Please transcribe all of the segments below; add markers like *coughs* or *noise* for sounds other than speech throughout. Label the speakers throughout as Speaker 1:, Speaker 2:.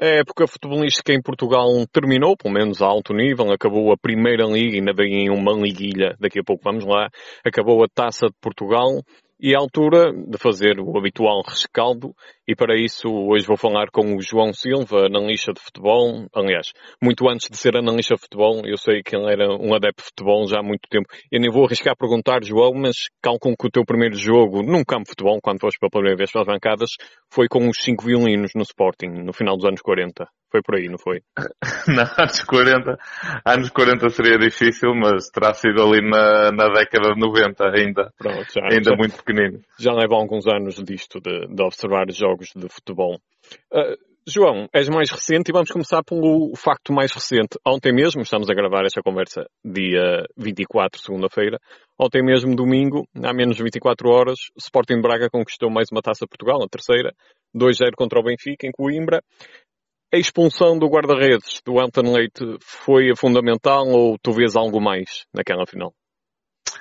Speaker 1: A época futebolística em Portugal terminou, pelo menos a alto nível, acabou a Primeira Liga, ainda bem em uma liguilha, daqui a pouco vamos lá, acabou a Taça de Portugal, e a altura de fazer o habitual rescaldo e para isso hoje vou falar com o João Silva, analista de futebol. Aliás, muito antes de ser analista de futebol, eu sei que ele era um adepto de futebol já há muito tempo. Eu nem vou arriscar perguntar, João, mas calculo que o teu primeiro jogo num campo de futebol, quando foste pela primeira vez para as bancadas, foi com os cinco violinos no Sporting, no final dos anos 40. Foi por aí, não foi? *laughs*
Speaker 2: não, anos 40. Anos 40 seria difícil, mas terá sido ali na, na década de 90 ainda. Pronto, já, ainda já, muito pequenino.
Speaker 1: Já leva alguns anos disto, de, de observar jogos de futebol. Uh, João, és mais recente e vamos começar pelo facto mais recente. Ontem mesmo, estamos a gravar esta conversa dia 24, segunda-feira. Ontem mesmo, domingo, há menos de 24 horas, Sporting Braga conquistou mais uma taça Portugal, a terceira, 2-0 contra o Benfica, em Coimbra. A expulsão do guarda-redes do Anton Leite foi fundamental ou tu vês algo mais naquela final?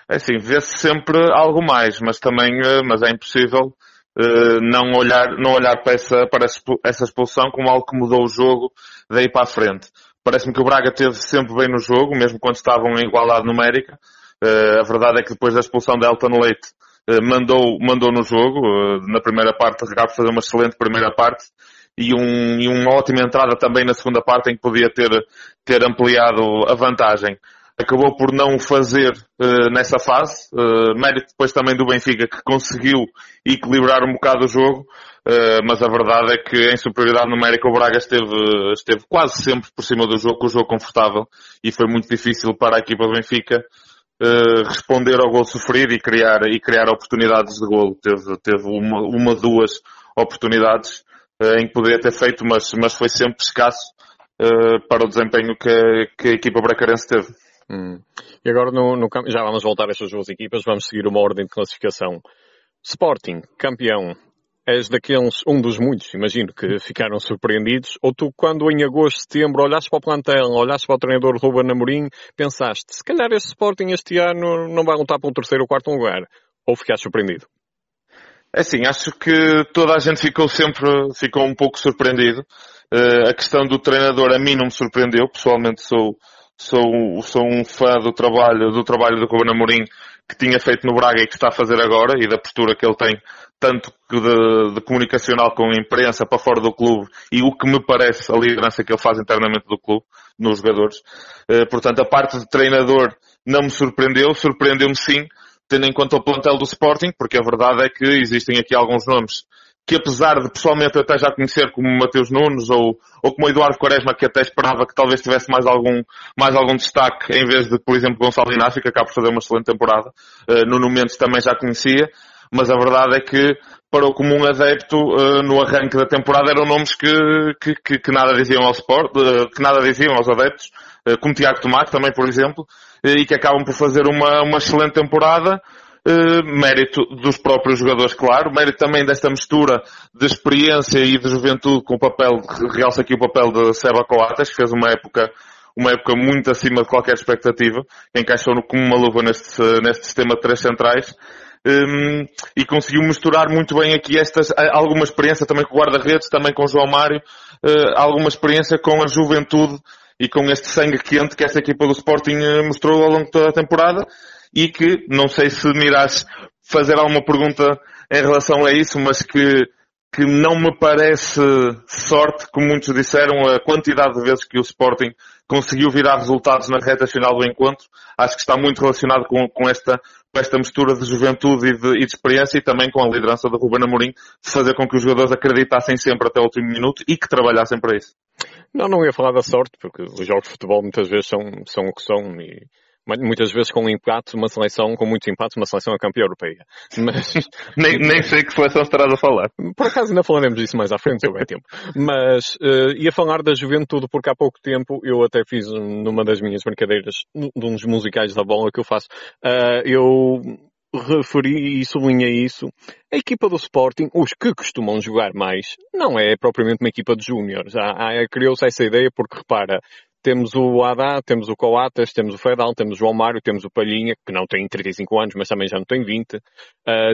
Speaker 2: É assim, vê-se sempre algo mais, mas também, eh, mas é impossível uh, não olhar, não olhar para essa, para essa expulsão como algo que mudou o jogo daí para a frente. Parece-me que o Braga teve sempre bem no jogo, mesmo quando estavam em igualdade numérica. Uh, a verdade é que depois da expulsão de Elton Leite, uh, mandou, mandou no jogo. na primeira parte, acabou de fazer uma excelente primeira parte e, um, e uma ótima entrada também na segunda parte em que podia ter, ter ampliado a vantagem. Acabou por não o fazer uh, nessa fase. Uh, mérito depois também do Benfica que conseguiu equilibrar um bocado o jogo. Uh, mas a verdade é que em superioridade numérica o Braga esteve, esteve quase sempre por cima do jogo, com o jogo confortável e foi muito difícil para a equipa do Benfica responder ao gol sofrido e criar, e criar oportunidades de gol. Teve, teve uma, uma duas oportunidades em que poderia ter feito, mas, mas foi sempre escasso para o desempenho que, que a equipa bracarense teve.
Speaker 1: Hum. E agora no, no, já vamos voltar a estas duas equipas, vamos seguir uma ordem de classificação. Sporting, campeão, és daqueles, um dos muitos, imagino, que ficaram surpreendidos, ou tu, quando em agosto, setembro, olhaste para o plantel, olhaste para o treinador Ruben Amorim, pensaste, se calhar esse Sporting este ano não vai lutar para um terceiro ou quarto lugar, ou ficaste surpreendido?
Speaker 2: É assim, acho que toda a gente ficou sempre, ficou um pouco surpreendido. Uh, a questão do treinador a mim não me surpreendeu. Pessoalmente sou, sou, sou um fã do trabalho, do trabalho do Ruben Amorim que tinha feito no Braga e que está a fazer agora e da postura que ele tem tanto de, de, comunicacional com a imprensa para fora do clube e o que me parece a liderança que ele faz internamente do clube, nos jogadores. Uh, portanto, a parte de treinador não me surpreendeu, surpreendeu-me sim tendo em conta o plantel do Sporting, porque a verdade é que existem aqui alguns nomes que apesar de pessoalmente até já conhecer como Mateus Nunes ou, ou como Eduardo Quaresma, que até esperava que talvez tivesse mais algum, mais algum destaque em vez de, por exemplo, Gonçalo Inácio, que acaba por fazer uma excelente temporada. Uh, Nuno Mendes também já conhecia, mas a verdade é que para o comum adepto, uh, no arranque da temporada eram nomes que, que, que, que nada diziam ao Sport, uh, que nada diziam aos adeptos, como Tiago Tomate também, por exemplo, e que acabam por fazer uma, uma excelente temporada. Uh, mérito dos próprios jogadores, claro, mérito também desta mistura de experiência e de juventude com o papel, realça aqui o papel de Seba Coates, que fez uma época, uma época muito acima de qualquer expectativa, encaixou como uma luva neste, neste sistema de três centrais, um, ehm, e conseguiu misturar muito bem aqui estas, alguma experiência também com o guarda-redes, também com o João Mário, uh, alguma experiência com a juventude e com este sangue quente que esta equipa do Sporting eh, mostrou ao longo de toda a temporada e que, não sei se me irás fazer alguma pergunta em relação a isso, mas que, que não me parece sorte, como muitos disseram, a quantidade de vezes que o Sporting conseguiu virar resultados na reta final do encontro. Acho que está muito relacionado com, com esta, com esta mistura de juventude e de, e de, experiência e também com a liderança da Ruben Amorim de fazer com que os jogadores acreditassem sempre até o último minuto e que trabalhassem para isso.
Speaker 1: Não, não ia falar da sorte, porque os jogos de futebol muitas vezes são, são o que são e muitas vezes com empates, uma seleção, com muitos empates, uma seleção é campeã europeia. *laughs* Mas... *laughs*
Speaker 2: nem, nem sei que seleção estarás a falar.
Speaker 1: Por acaso ainda falaremos disso mais à frente, se houver tempo. Mas uh, ia falar da juventude porque há pouco tempo eu até fiz numa das minhas brincadeiras, de uns musicais da bola que eu faço, uh, eu referi e sublinhei isso. A equipa do Sporting, os que costumam jogar mais, não é propriamente uma equipa de júniores. Criou-se essa ideia porque, repara, temos o Adá, temos o Coatas, temos o Fedal, temos o João Mário, temos o Palhinha, que não tem 35 anos, mas também já não tem 20. Uh,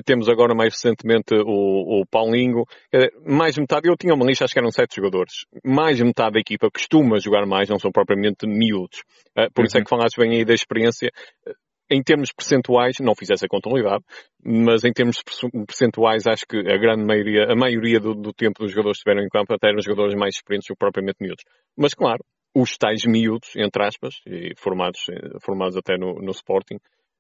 Speaker 1: temos agora mais recentemente o, o Paulinho. Uh, mais metade, eu tinha uma lista, acho que eram 7 jogadores. Mais metade da equipa costuma jogar mais, não são propriamente miúdos. Uh, por uhum. isso é uhum. que falaste bem aí da experiência em termos percentuais, não fiz essa contabilidade, mas em termos percentuais acho que a grande maioria, a maioria do, do tempo dos jogadores que estiveram em campo até eram jogadores mais experientes do que propriamente miúdos. Mas claro, os tais miúdos, entre aspas, e formados, formados até no, no Sporting,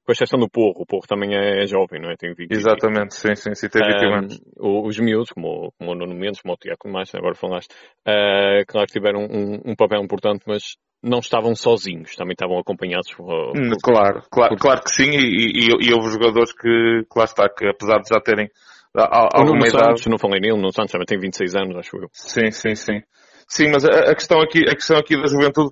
Speaker 1: com exceção do Porro, o Porro também é, é jovem, não é? Tem 20
Speaker 2: Exatamente, sim, sim, sim, tem 20 anos.
Speaker 1: Um, os miúdos, como, como o Nuno Mendes, como o Tiago mais, agora falaste, uh, claro que tiveram um, um papel importante, mas não estavam sozinhos, também estavam acompanhados por,
Speaker 2: hum, Claro, claro, claro que sim, e, e, e houve jogadores que, que lá está, que apesar de já terem alguma idade...
Speaker 1: Santos, não falei nele, no Santos também tem 26 anos, acho eu.
Speaker 2: Sim, sim, sim. Sim, mas a, a questão aqui, a questão aqui da juventude,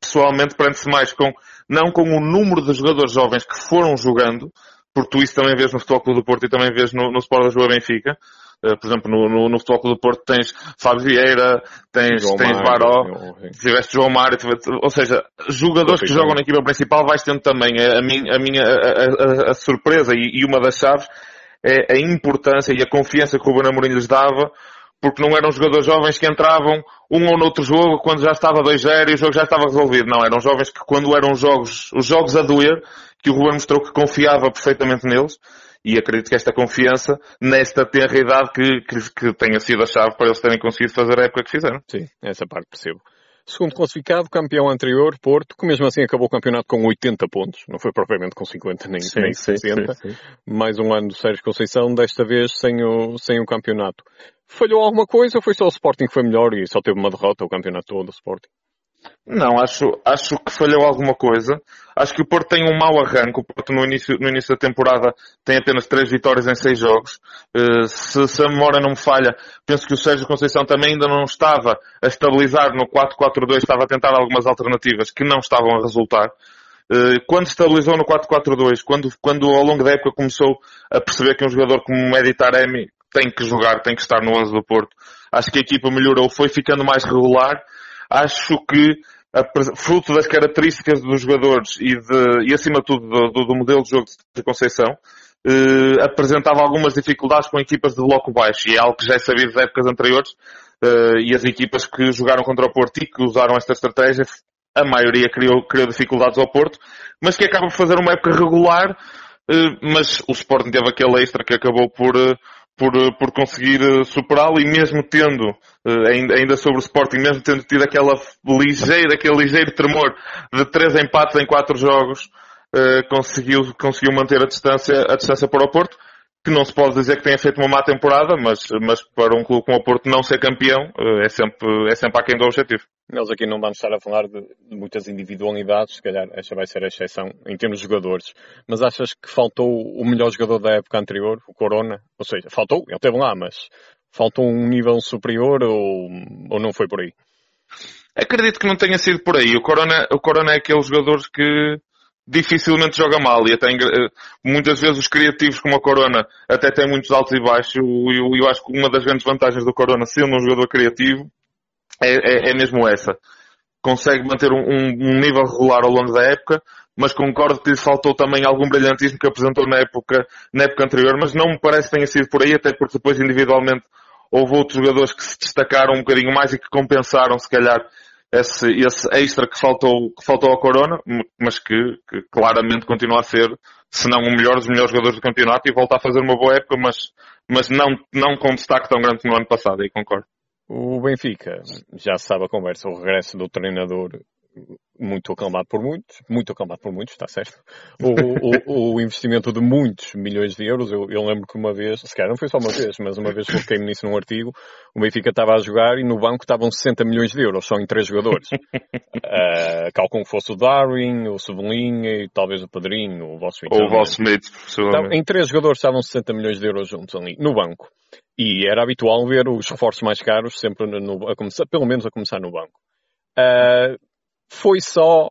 Speaker 2: pessoalmente, prende-se mais com, não com o número de jogadores jovens que foram jogando, porque tu isso também vês no Futebol Clube do Porto e também vês no, no Sport da Joa Benfica, Uh, por exemplo, no, no, no Futebol Clube do Porto tens Fábio Vieira, tens, João tens Baró, tiveste João Mário, tiveste, ou seja, jogadores que jogam na equipa principal vais tendo também. A, a minha, a, minha a, a, a surpresa e, e, uma das chaves é a importância e a confiança que o Bruno Amorim lhes dava, porque não eram jogadores jovens que entravam um ou noutro jogo quando já estava 2-0 e o jogo já estava resolvido. Não, eram jovens que quando eram jogos, os jogos a doer, que o Ruben mostrou que confiava perfeitamente neles e acredito que esta confiança, nesta tenra idade, que, que, que tenha sido a chave para eles terem conseguido fazer a época que fizeram.
Speaker 1: Sim, essa parte percebo. Segundo classificado, campeão anterior, Porto, que mesmo assim acabou o campeonato com 80 pontos. Não foi propriamente com 50 nem, sim, nem 60. Sim, sim, Mais um ano do Sérgio Conceição, desta vez sem o, sem o campeonato. Falhou alguma coisa ou foi só o Sporting que foi melhor e só teve uma derrota o campeonato todo, o Sporting?
Speaker 2: Não, acho, acho que falhou alguma coisa. Acho que o Porto tem um mau arranque. O Porto no início, no início da temporada tem apenas três vitórias em seis jogos. Uh, se, se, a memória não me falha, penso que o Sérgio Conceição também ainda não estava a estabilizar no 4-4-2, estava a tentar algumas alternativas que não estavam a resultar. Uh, quando estabilizou no 4-4-2, quando, quando ao longo da época começou a perceber que um jogador como Medi Taremi tem que jogar, tem que estar no 11 do Porto, acho que a equipa melhorou, foi ficando mais regular. Acho que fruto das características dos jogadores e, de, e acima de tudo do, do, modelo de jogo de Conceição, eh, apresentava algumas dificuldades com equipas de bloco baixo. E é algo que já é sabido de épocas anteriores eh, e as equipas que jogaram contra o Porto e que usaram esta estratégia, a maioria criou, criou dificuldades ao Porto, mas que acaba por fazer uma época regular, eh, mas o Sporting teve aquele extra que acabou por eh, por, eh, por conseguir eh, superá-lo e mesmo tendo, eh, ainda, sobre o Sporting, mesmo tendo tido aquela ligeira, aquele ligeiro tremor de três empates em quatro jogos, conseguiu, conseguiu manter a distância, a distância para o Porto, que não se pode dizer que tenha feito uma má temporada, mas, mas para um clube como o Porto não ser campeão, é sempre, é sempre aquém do objetivo.
Speaker 1: Nós aqui não vamos estar a falar de, de, muitas individualidades, se calhar esta vai ser a exceção em termos de jogadores. Mas achas que faltou o melhor jogador da época anterior, o Corona? Ou seja, faltou, ele esteve lá, mas faltou um nível superior ou, ou não foi por aí?
Speaker 2: Acredito que não tenha sido por aí. O Corona, o Corona é aquele jogador que dificilmente joga mal e até muitas vezes os criativos como a Corona até têm muitos altos e baixos. E eu, eu, acho que uma das grandes vantagens do Corona, sendo um jogador criativo, é, é, é mesmo essa. Consegue manter um, um, nível regular ao longo da época, mas concordo que lhe faltou também algum brilhantismo que apresentou na época, na época anterior, mas não me parece que tenha sido por aí, até porque depois individualmente houve outros jogadores que se destacaram um bocadinho mais e que compensaram, se calhar, esse, esse extra que faltou, que faltou ao Corona, mas que, que, claramente continua a ser, se não o melhor dos melhores jogadores do campeonato e volta a fazer uma boa época, mas, mas não, não com destaque tão grande como no ano passado, aí concordo.
Speaker 1: O Benfica, já sabe a conversa, o regresso do treinador muito aclamado por muitos, muito aclamado por muitos, está certo. O, o, o investimento de muitos milhões de euros, eu, eu, lembro que uma vez, se calhar não foi só uma vez, mas uma vez coloquei-me nisso num artigo, o Benfica estava a jogar e no banco estavam 60 milhões de euros, só em três jogadores. uh, calculo que fosse o Darwin, o Cebolinha e talvez o Padrinho, o vosso
Speaker 2: Ou o vosso
Speaker 1: então, Em três jogadores estavam 60 milhões de euros juntos ali, no banco. E era habitual ver os reforços mais caros sempre no, a começar, pelo menos a começar no banco. Uh, foi só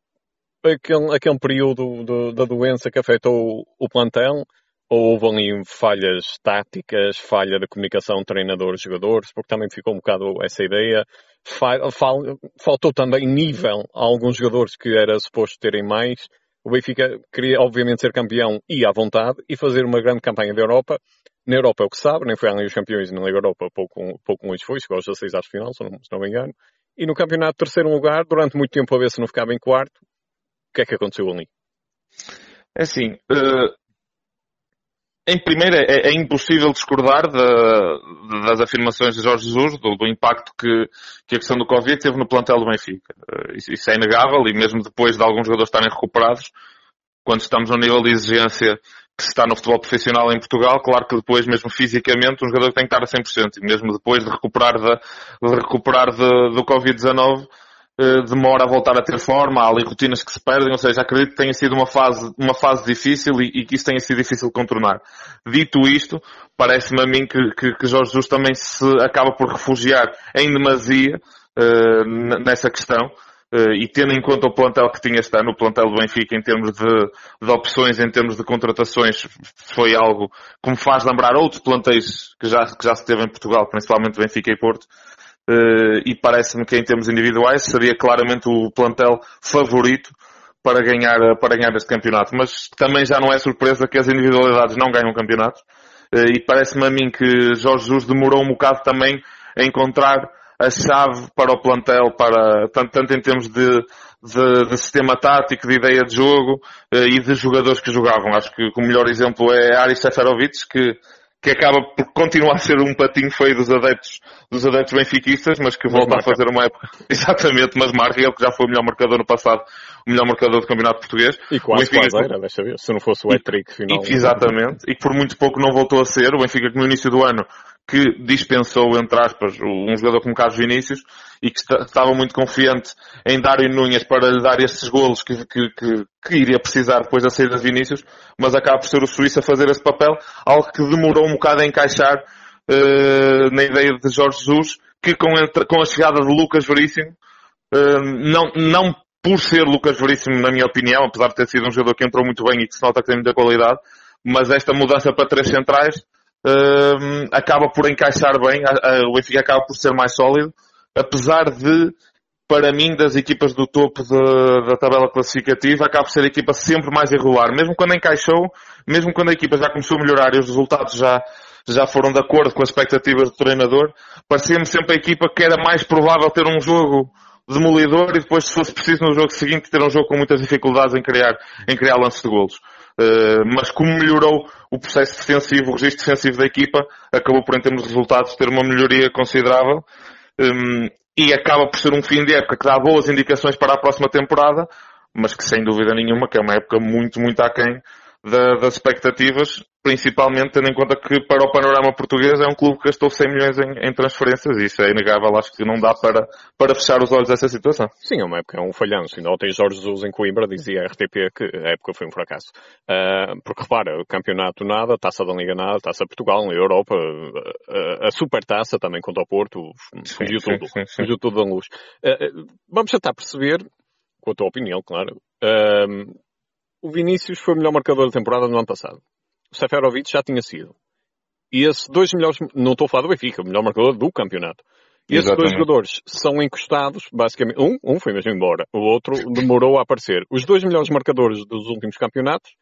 Speaker 1: aquele, aquele período de, da doença que afetou o plantel? Ou houve ali falhas táticas, falha de comunicação treinadores-jogadores? Porque também ficou um bocado essa ideia. faltou também nível a alguns jogadores que era suposto terem mais. O Benfica queria, obviamente, ser campeão e à vontade e fazer uma grande campanha da Europa. Na Europa é o que sabe, nem foi além dos campeões na Liga Europa, pouco, pouco longe foi, chegou aos 16 às final, se não, se não me engano. E no campeonato, terceiro lugar, durante muito tempo a ver se não ficava em quarto. O que é que aconteceu ali?
Speaker 2: É assim, uh, em primeiro, é, é impossível discordar de, das afirmações de Jorge Jesus, do, do impacto que, que, a questão do Covid teve no plantel do Benfica. Uh, isso, isso, é inegável e mesmo depois de alguns jogadores estarem recuperados, quando estamos no nível de exigência que se está no futebol profissional em Portugal, claro que depois, mesmo fisicamente, um jogador tem que estar a 100%. E mesmo depois de recuperar, de, de recuperar de, do Covid-19, eh, demora a voltar a ter forma, há ali rotinas que se perdem, ou seja, acredito que tenha sido uma fase, uma fase difícil e, e que isso tenha sido difícil de contornar. Dito isto, parece-me a mim que, que, que, Jorge Jesus também se acaba por refugiar em demasia uh, nessa questão. Uh, e tendo em conta o plantel que tinha este ano, o plantel do Benfica em termos de, de opções, em termos de contratações, foi algo que me faz lembrar outros plantéis que já, que já se teve em Portugal, principalmente Benfica e Porto, uh, e parece-me que em termos individuais seria claramente o plantel favorito para ganhar, para ganhar este campeonato. Mas também já não é surpresa que as individualidades não ganham campeonatos. Uh, e parece-me a mim que Jorge Jesus demorou um bocado também a encontrar a chave para o plantel, para, tanto, tanto em termos de, de, de, sistema tático, de ideia de jogo uh, e de jogadores que jogavam. Acho que o melhor exemplo é Aris Seferovic, que que acaba por continuar a ser um patinho feio dos adeptos, dos adeptos benfiquistas, mas que volta a fazer uma época, *laughs* exatamente, mas marca ele que já foi o melhor marcador no passado, o melhor marcador do campeonato português.
Speaker 1: E quase, Benfica, quase era, deixa ver, se não fosse o hat-trick final.
Speaker 2: E, exatamente, e que por muito pouco não voltou a ser, o Benfica que no início do ano que dispensou, entre aspas, um jogador como Carlos Vinícius e que estava muito confiante em Dário Núñez para lhe dar esses golos que, que, que, que, iria precisar depois da saída de Vinícius, mas acaba por ser o Suíça a fazer esse papel, algo que demorou um bocado a encaixar uh, na ideia de Jorge Jesus, que com, a, com a chegada de Lucas Veríssimo, uh, não, não por ser Lucas Veríssimo, na minha opinião, apesar de ter sido um jogador que entrou muito bem e que se nota que tem muita qualidade, mas esta mudança para três centrais acaba por encaixar bem, o Benfica acaba por ser mais sólido, apesar de, para mim, das equipas do topo de, da tabela classificativa, acaba por ser a equipa sempre mais irregular. Mesmo quando encaixou, mesmo quando a equipa já começou a melhorar e os resultados já, já foram de acordo com as expectativas do treinador, parecia-me sempre a equipa que era mais provável ter um jogo demolidor e depois, se fosse preciso no jogo seguinte, ter um jogo com muitas dificuldades em criar, em criar lances de golos. Uh, mas como melhorou o processo defensivo, o registro defensivo da equipa, acabou por, em termos de resultados, ter uma melhoria considerável. Um, e acaba por ser um fim de época que dá boas indicações para a próxima temporada, mas que sem dúvida nenhuma que é uma época muito, muito aquém da, das expectativas, principalmente tendo em conta que para o panorama português é um clube que gastou 100 milhões em, em transferências e isso é inegável, acho que não dá para, para fechar os olhos dessa situação.
Speaker 1: Sim, é uma época, é um falhanço. Ainda ontem Jorge Jesus em Coimbra dizia à RTP que a época foi um fracasso. Uh, porque repara, o campeonato nada, taça da Liga nada, taça Portugal, na Europa, a, a super taça também contra o Porto, fugiu tudo, sim, sim, fugiu tudo da luz. Uh, vamos tentar perceber, com a tua opinião, claro, uh, o Vinícius foi o melhor marcador da temporada no ano passado. O Seferovic já tinha sido. E esses dois melhores, não estou a falar do Benfica, o melhor marcador do campeonato. E esses dois jogadores são encostados, basicamente, um, um foi mesmo embora, o outro demorou a aparecer. Os dois melhores marcadores dos últimos campeonatos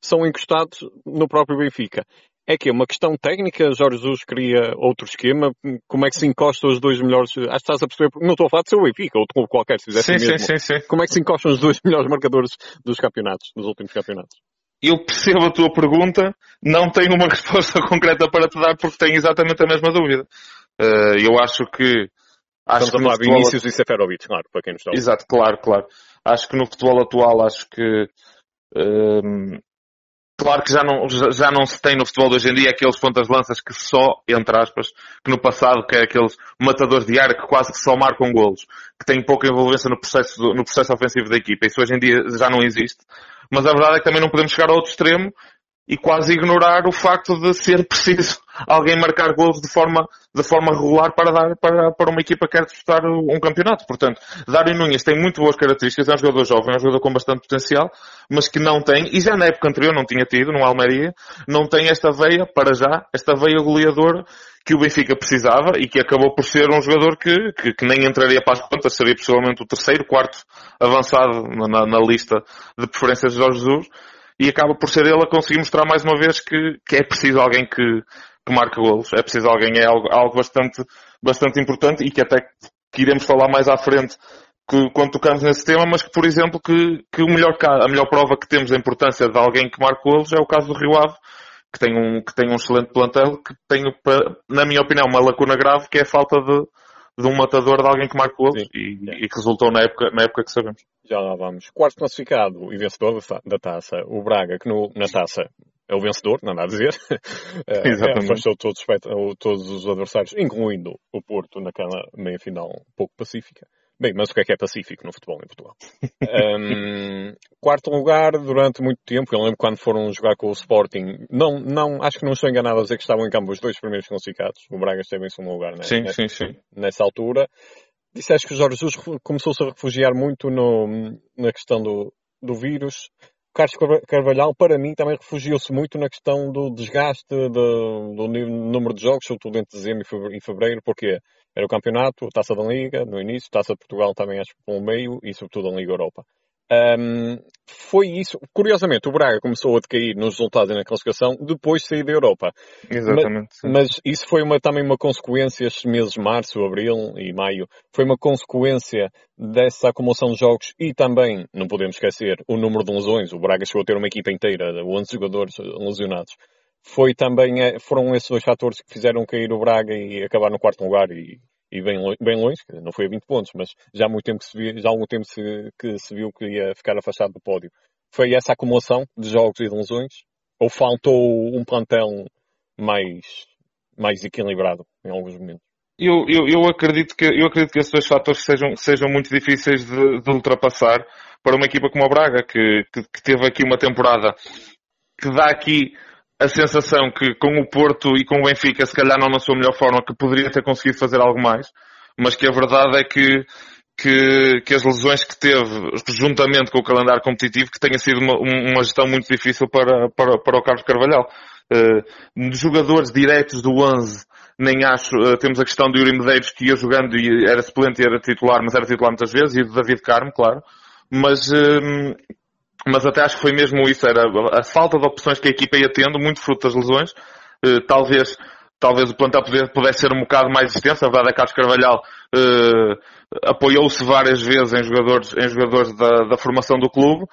Speaker 1: são encostados no próprio Benfica é que é uma questão técnica. Jorge Jesus cria outro esquema. Como é que se encostam os dois melhores? Acho que estás a perceber. Não estou a falar de seu Benfica, outro clube qualquer, se fizesse sim, mesmo. Sim, sim, sim. Como é que se encostam os dois *laughs* melhores marcadores dos campeonatos, dos últimos campeonatos?
Speaker 2: Eu percebo a tua pergunta, não tenho uma *laughs* resposta concreta para te dar porque tenho exatamente a mesma dúvida. Uh, eu acho que.
Speaker 1: Acho Estamos que a falar de Vinícius e Seferovic, claro, para quem nos está
Speaker 2: Exato, claro, claro. Acho que no futebol atual, acho que uh, Claro que já não, já não se tem no futebol de hoje em dia aqueles pontas-lanças que só, entre aspas, que no passado, que é aqueles matadores de área que quase que só marcam golos, que têm pouca envolvência no processo, no processo ofensivo da equipa. Isso hoje em dia já não existe. Mas a verdade é que também não podemos chegar ao outro extremo e quase ignorar o facto de ser preciso alguém marcar gols de forma, de forma regular para dar para, para uma equipa que quer disputar um campeonato. Portanto, Dário Nunes tem muito boas características, é um jogador jovem, é um jogador com bastante potencial, mas que não tem, e já na época anterior não tinha tido, no Almeria, não tem esta veia, para já, esta veia goleadora que o Benfica precisava e que acabou por ser um jogador que, que, que nem entraria para as contas, seria possivelmente o terceiro, quarto avançado na, na lista de preferências de Jorge Jesus e acaba por ser ele a conseguir mostrar mais uma vez que, que é preciso alguém que, que marca golos, é preciso alguém, é algo, algo bastante, bastante importante e que até que iremos falar mais à frente que, quando tocamos nesse tema, mas que, por exemplo, que, que o melhor, a melhor prova que temos da importância de alguém que marca golos é o caso do Rio Ave, que tem um, que tem um excelente plantel, que tem, na minha opinião, uma lacuna grave, que é a falta de, de um matador de alguém que marca golos e, e, que resultou na época, na época que sabemos.
Speaker 1: Já lá vamos. Quarto classificado e vencedor da taça, o Braga, que no, na taça é o vencedor, nada a dizer. *laughs*
Speaker 2: É, Exatamente.
Speaker 1: Afastou todos, todos os adversários, incluindo o Porto naquela meia-final um pouco pacífica. Bem, mas o que é que é pacífico no futebol em Portugal? um, *laughs* quarto lugar durante muito tempo. Eu lembro quando foram jogar com o Sporting. Não, não, acho que não estou enganado a dizer que estavam em campo os dois primeiros classificados. O Braga esteve em segundo lugar, né?
Speaker 2: Sim, nessa, sim, sim.
Speaker 1: Nessa altura. Disseste que o Jorge Jesus começou-se a refugiar muito no, na questão do, do vírus. Carlos Carvalhal, para mim, também refugiou-se muito na questão do desgaste do, do número de jogos, sobretudo entre dezembro e fevereiro, porque era o campeonato, a Taça da Liga, no início, Taça de Portugal também acho que pelo meio e sobretudo a Liga Europa. Um, foi isso. Curiosamente, o Braga começou a decair nos resultados na classificação depois de sair da Europa.
Speaker 2: Exatamente.
Speaker 1: Mas, mas isso foi uma, também uma consequência, estes meses de março, abril e maio, foi uma consequência dessa acumulação de jogos e também, não podemos esquecer, o número de lesões. O Braga chegou a ter uma equipa inteira, 11 jogadores lesionados. Foi também, eh, foram esses dois fatores que fizeram cair o Braga e acabar no quarto lugar e e bem, bem longe, não foi a 20 pontos, mas já há muito tempo que se viu, já há algum tempo se, que se viu que ia ficar afastado do pódio. Foi essa acumulação de jogos e de lesões? Ou faltou um plantel mais, mais equilibrado em alguns momentos?
Speaker 2: Eu, eu, eu, acredito que, eu acredito que esses dois fatores sejam, sejam muito difíceis de, de ultrapassar para uma equipa como a Braga, que, que, que teve aqui uma temporada que dá aqui a sensação que com o Porto e com o Benfica, se calhar não na sua melhor forma, que poderia ter conseguido fazer algo mais, mas que a verdade é que, que, que as lesões que teve, juntamente com o calendário competitivo, que tenha sido uma, uma gestão muito difícil para, para, para o Carlos Carvalhal. Uh, jogadores diretos do 11, nem acho, uh, temos a questão de Yuri Medeiros que ia jogando e era suplente e era titular, mas era titular muitas vezes, e do David Carmo, claro. Mas, uh, mas até acho que foi mesmo isso, era a falta de opções que a equipa ia tendo, muito fruto das lesões. Uh, talvez, talvez o plantel pudesse ser um bocado mais extenso. A verdade é que Carlos Carvalhal uh, apoiou-se várias vezes em jogadores, em jogadores da, da formação do clube,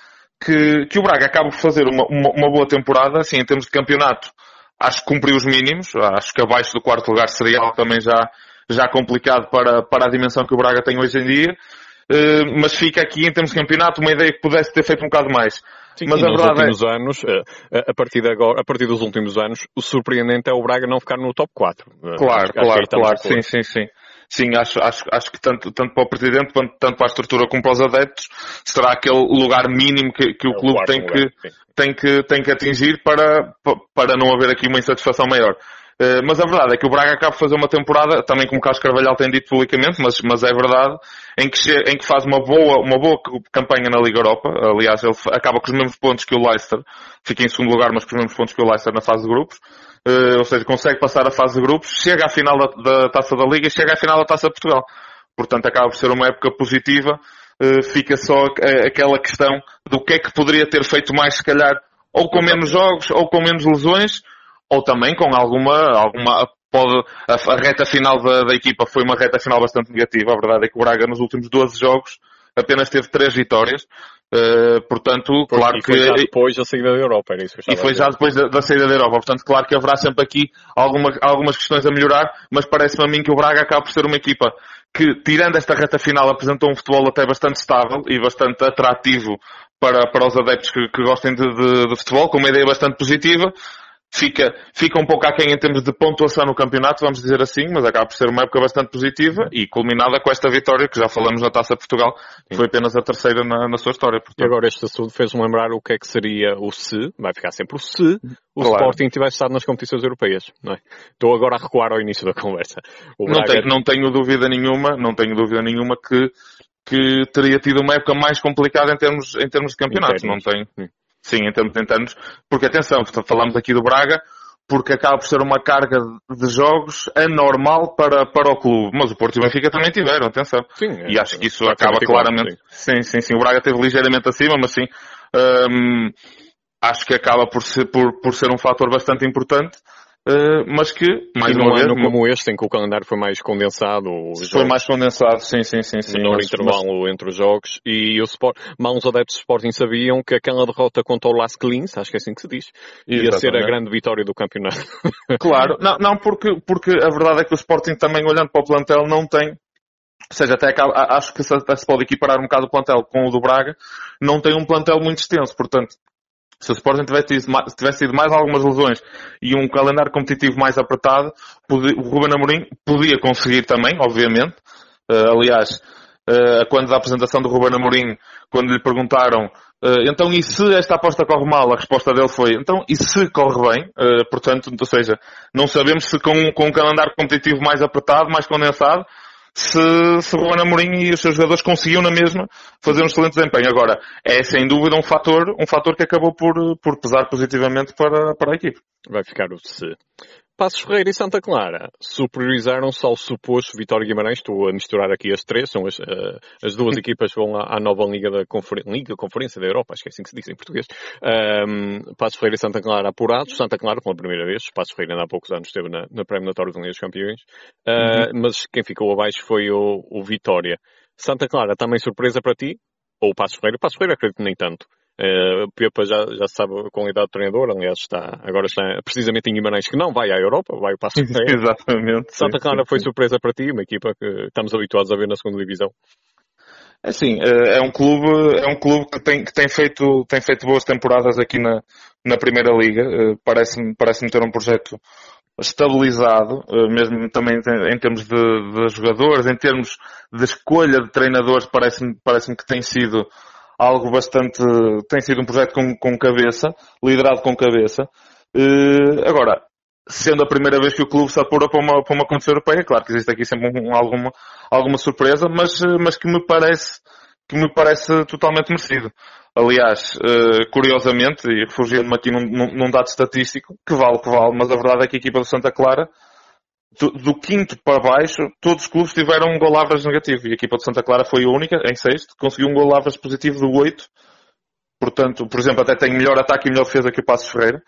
Speaker 2: que, que o Braga acaba por fazer uma, uma, uma boa temporada, assim, em termos de campeonato. Acho que cumpriu os mínimos, acho que abaixo do quarto lugar seria algo também já, já complicado para, para a dimensão que o Braga tem hoje em dia. Eh, mas fica aqui em termos de campeonato uma ideia que pudesse ter feito um bocado mais.
Speaker 1: Sim, mas a nos verdade é últimos é... anos, eh, a partir, de agora, a partir dos últimos anos, o surpreendente é o Braga não ficar no top 4.
Speaker 2: Eh, claro, acho, claro, acho claro, sim, sim, sim. Sim, acho, acho, acho que tanto, tanto para o Presidente, tanto para a estrutura como para os adeptos, será aquele lugar mínimo que, que o é clube tem, lugar, que, tem, que, tem que atingir para, para não haver aqui uma insatisfação maior. Eh, mas a verdade é que o Braga acaba de fazer uma temporada, também como Carlos Carvalhal tem dito publicamente, mas, mas é verdade, em que, em que faz uma boa, uma boa campanha na Liga Europa. Aliás, ele acaba com os mesmos pontos que o Leicester, fica em segundo lugar, mas com os mesmos pontos que o Leicester na fase de grupos. Uh, ou seja, consegue passar a fase de grupos, chega à final da, da Taça da Liga e chega à final da Taça de Portugal. Portanto, acaba por ser uma época positiva. Uh, fica só aquela questão do que é que poderia ter feito mais, se calhar, ou com menos jogos, ou com menos lesões, ou também com alguma, alguma pode, a, a reta final da, da, equipa foi uma reta final bastante negativa. A verdade é que o Braga nos últimos 12 jogos apenas teve 3 vitórias. Uh, portanto,
Speaker 1: Por,
Speaker 2: claro
Speaker 1: que. já depois da saída da Europa, era isso que
Speaker 2: E foi já depois da, da, saída da Europa. Portanto, claro que haverá sempre aqui alguma, algumas questões a melhorar, mas parece-me a mim que o Braga acaba por ser uma equipa que, tirando esta reta final, apresentou um futebol até bastante estável e bastante atrativo para, para os adeptos que, que gostem de, de, de futebol, com uma ideia bastante positiva fica, fica um pouco aquém em termos de pontuação no campeonato, vamos dizer assim, mas acaba por ser uma época bastante positiva e culminada com esta vitória que já falamos na Taça Portugal, que foi apenas a terceira na, na sua história.
Speaker 1: Portanto. E agora este assunto fez-me lembrar o que é que seria o se, vai ficar sempre o se, o claro. Sporting tivesse estado nas competições europeias, não é? Estou agora a recuar ao início da conversa.
Speaker 2: Não, tenho, não tenho dúvida nenhuma, não tenho dúvida nenhuma que que teria tido uma época mais complicada em termos, em termos de campeonato. Não tem. Sim, em termos internos. Porque atenção, falamos aqui do Braga, porque acaba por ser uma carga de jogos anormal para, para o clube. Mas o Porto e o Benfica também tiveram, atenção.
Speaker 1: Sim,
Speaker 2: e acho que isso acaba claramente. Sim. sim, sim, sim. O Braga esteve ligeiramente acima, mas sim. Um, acho que acaba por ser, por, por ser um fator bastante importante. Uh, mas que,
Speaker 1: mais uma vez... como este, em que o calendário foi mais condensado.
Speaker 2: Foi mais condensado, sim, sim, sim. sim
Speaker 1: no mas, intervalo mas... entre os jogos. E o Sport, maus adeptos do Sporting sabiam que aquela derrota contra o Las Clins, acho que é assim que se diz, ia ser a grande vitória do campeonato. *laughs*
Speaker 2: Claro, não, não porque, porque a verdade é que o Sporting também, olhando para o plantel, não tem ou seja, até acho que se pode equiparar um bocado o plantel com o do Braga, não tem um plantel muito extenso, portanto, se o Sporting tivesse tivesse tido mais algumas lesões e um calendário competitivo mais apertado, o Ruben Amorim podia conseguir também, obviamente. Uh, aliás, uh, quando da apresentação do Ruben Amorim, quando lhe perguntaram uh, então e se esta aposta corre mal, a resposta dele foi então e se corre bem, portanto, ou seja, não sabemos se com, com um calendário competitivo mais apertado, mais condensado, se, se Ruben Amorim e os seus jogadores conseguiam na mesma fazer um excelente desempenho. Agora, é sem dúvida um fator, um fator que acabou por, por pesar positivamente para, para a equipe.
Speaker 1: Vai ficar o se. Passos Ferreira e Santa Clara superiorizaram-se ao suposto Vitória Guimarães. Estou a misturar aqui as três, são as, uh, as duas *laughs* equipas que vão à, à nova Liga da Confer Liga Conferência da Europa, acho que é assim que se diz em português. Um, Passos Ferreira e Santa Clara apurados. Santa Clara pela primeira vez. Passos Ferreira ainda há poucos anos esteve na, na pré-eliminatória da Liga dos Campeões. Uh, uhum. Mas quem ficou abaixo foi o, o Vitória. Santa Clara também surpresa para ti? Ou o Passos Ferreira? Passos Ferreira acredito nem tanto. Uh, Pepa já, já sabe a idade do treinador, aliás, está, agora está precisamente em Guimarães, que não vai à Europa, vai o Passo *laughs*
Speaker 2: Exatamente.
Speaker 1: Santa Clara foi surpresa para ti, uma equipa que estamos habituados a ver na segunda divisão.
Speaker 2: É sim, eh, é um clube, é um clube que tem, que tem feito, tem feito boas temporadas aqui na, na Primeira Liga. Eh, parece-me, parece-me ter um projeto estabilizado, mesmo também em termos de, de jogadores, em termos de escolha de treinadores, parece-me, parece-me que tem sido algo bastante. tem sido um projeto com, com cabeça, liderado com cabeça. Uh, agora, sendo a primeira vez que o clube se apura para uma, para uma competição europeia, claro que existe aqui sempre um, alguma, alguma surpresa, mas, mas que me parece, que me parece totalmente merecido. Aliás, uh, curiosamente, e refugiando-me aqui num, num, dado estatístico, que vale que vale, mas a verdade é que a equipa do Santa Clara do, quinto para baixo, todos os clubes tiveram um gol lavras negativo. E a equipa de Santa Clara foi a única, em sexto, conseguiu um gol lavras positivo do oito. Portanto, por exemplo, até tem melhor ataque e melhor defesa que o Passo Ferreira.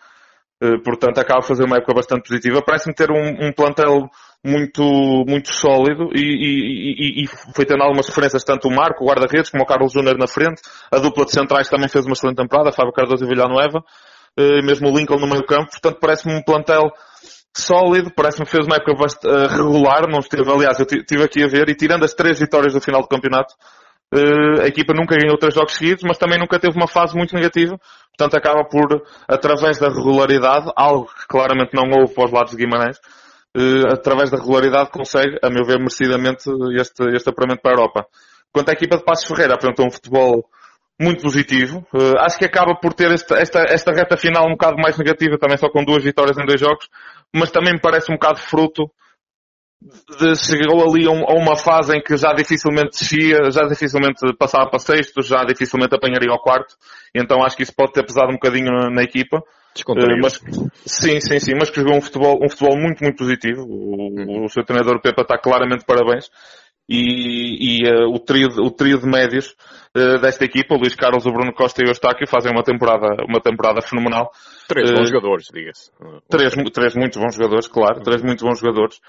Speaker 2: Uh, portanto, acaba a fazer uma época bastante positiva. Parece-me ter um, um, plantel muito, muito sólido e, e, e, e, foi tendo algumas referências, tanto o Marco, o guarda-redes, como o Carlos Júnior na frente. A dupla de centrais também fez uma excelente temporada, Fábio Cardoso e Villanueva. Uh, mesmo o Lincoln no meio campo. Portanto, parece-me um plantel sólido, parece-me que fez uma época bastante, uh, regular, não esteve, aliás, eu estive aqui a ver, e tirando as três vitórias do final do campeonato, uh, a equipa nunca ganhou três jogos seguidos, mas também nunca teve uma fase muito negativa, portanto acaba por, através da regularidade, algo que claramente não houve para os lados de Guimarães, uh, através da regularidade consegue, a meu ver, merecidamente este, este apuramento para a Europa. Quanto à equipa de Passos Ferreira, apresentou um futebol muito positivo. Uh, acho que acaba por ter esta, esta, esta reta final um bocado mais negativa, também só com duas vitórias em dois jogos, mas também me parece um bocado fruto de chegou ali a, um, a uma fase em que já dificilmente descia, já dificilmente passava para sexto, já dificilmente apanharia ao quarto, então acho que isso pode ter pesado um bocadinho na, na equipa.
Speaker 1: Uh,
Speaker 2: mas, sim, sim, sim, mas que jogou um futebol, um futebol muito, muito positivo. O, uhum. o seu treinador Pepa está claramente parabéns e, e uh, o, trio, o trio de médios uh, desta equipa, o Luís Carlos, o Bruno Costa e o Eustáquio, fazem uma temporada, uma temporada fenomenal.
Speaker 1: Três bons uh, jogadores, diga-se.
Speaker 2: Três, três muito bons jogadores, claro, três muito bons jogadores,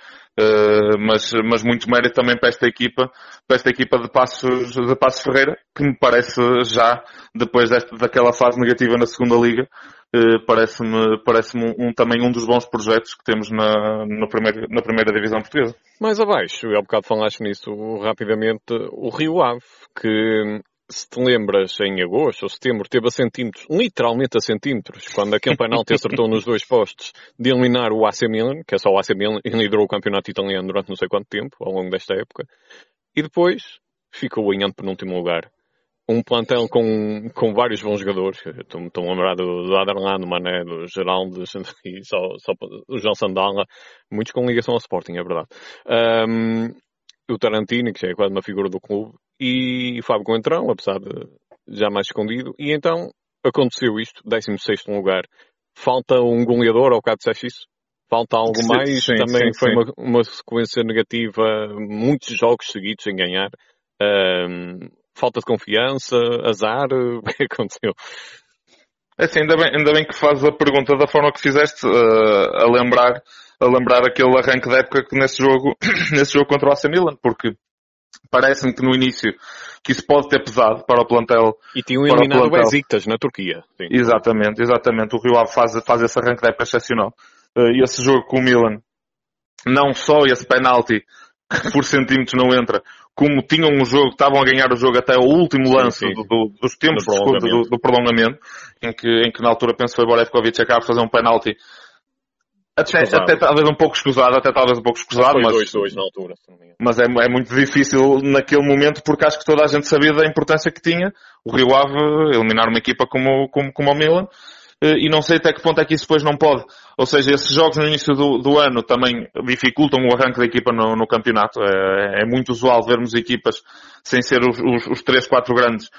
Speaker 2: mas, mas muito mérito também para esta equipa, para esta equipa de Passos, de Passos Ferreira, que me parece já, depois desta, daquela fase negativa na segunda liga, Uh, parece-me parece um, também um dos bons projetos que temos na, na, primeira, na primeira divisão portuguesa.
Speaker 1: Mais abaixo, há bocado falaste nisso rapidamente, o Rio Ave, que se te lembras, em agosto ou setembro, teve a centímetros, literalmente a centímetros, quando aquele penalti acertou nos dois postos, de eliminar o AC Milan, que é só o AC Milan, e liderou o campeonato italiano durante não sei quanto tempo, ao longo desta época, e depois ficou em antepenúltimo lugar um plantel com, com vários bons jogadores. Estou-me a lembrar do, do Adarlan, do Mané, do Geraldo, *laughs* e só, só o João Sandala, muitos com ligação ao Sporting, é verdade. Um, o Tarantino, que é quase uma figura do clube, e o Fábio Coentrão, apesar de já mais escondido, e então aconteceu isto, 16 lugar, falta um goleador, ao caso disseste isso? Falta algo mais?
Speaker 2: sim,
Speaker 1: Também
Speaker 2: sim,
Speaker 1: foi
Speaker 2: sim.
Speaker 1: Uma, uma sequência negativa, muitos jogos seguidos sem ganhar. Ahm, falta de confiança, azar, *laughs* o que aconteceu?
Speaker 2: É assim, ainda bem, ainda bem que fazes a pergunta da forma que fizeste, eh, a lembrar, a lembrar aquele arranque da época que nesse jogo, *coughs* nesse jogo contra o AC Milan, porque parece-me que no início que isso pode ter pesado para o plantel.
Speaker 1: E tinham eliminado o. Besiktas na Turquia. Sim.
Speaker 2: Exatamente, exatamente. O Rio Ave faz, faz esse arranque da época excepcional. E esse jogo com o Milan, não só esse penalti que por centímetros não entra, como tinham um jogo, estavam a ganhar o jogo até o último
Speaker 1: Sim,
Speaker 2: lance
Speaker 1: sim.
Speaker 2: do- do- dos tempos
Speaker 1: Do
Speaker 2: de desconto do,
Speaker 1: prolongamento.
Speaker 2: do prolongamento, em que, em que na altura penso que foi Borevkovic acaba de fazer um penalti até,
Speaker 1: Escusado.
Speaker 2: até talvez um pouco escusado, até talvez um pouco escusado, mas,
Speaker 1: 2-2 na altura.
Speaker 2: mas é, é muito difícil naquele momento porque acho que toda a gente sabia da importância que tinha o Rio Ave eliminar uma equipa como, como, como o Milan eh, e não sei até que ponto é que isso depois não pode. Ou seja, esses jogos no início do, do ano também dificultam o arranque da equipa no, no campeonato. É, é muito usual vermos equipas sem ser os, os, os 3, 4 grandes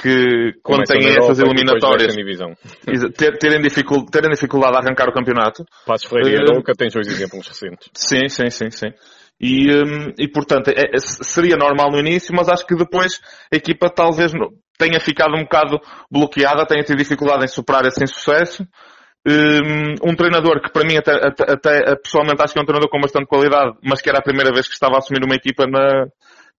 Speaker 2: que quando têm essas eliminatórias *laughs* ter- terem, dificul, terem dificuldade a arrancar o campeonato.
Speaker 1: Passos Freire e
Speaker 2: Eh,
Speaker 1: Arouca tens dois exemplos recentes.
Speaker 2: Sim, sim, sim, sim. E, hum, e portanto, é- é- seria normal no início, mas acho que depois a equipa talvez tenha ficado um bocado bloqueada, tenha tido dificuldade em superar esse insucesso. Hum, Um treinador que para mim até, até, até, pessoalmente acho que é um treinador com bastante qualidade, mas que era a primeira vez que estava a assumir uma equipa na,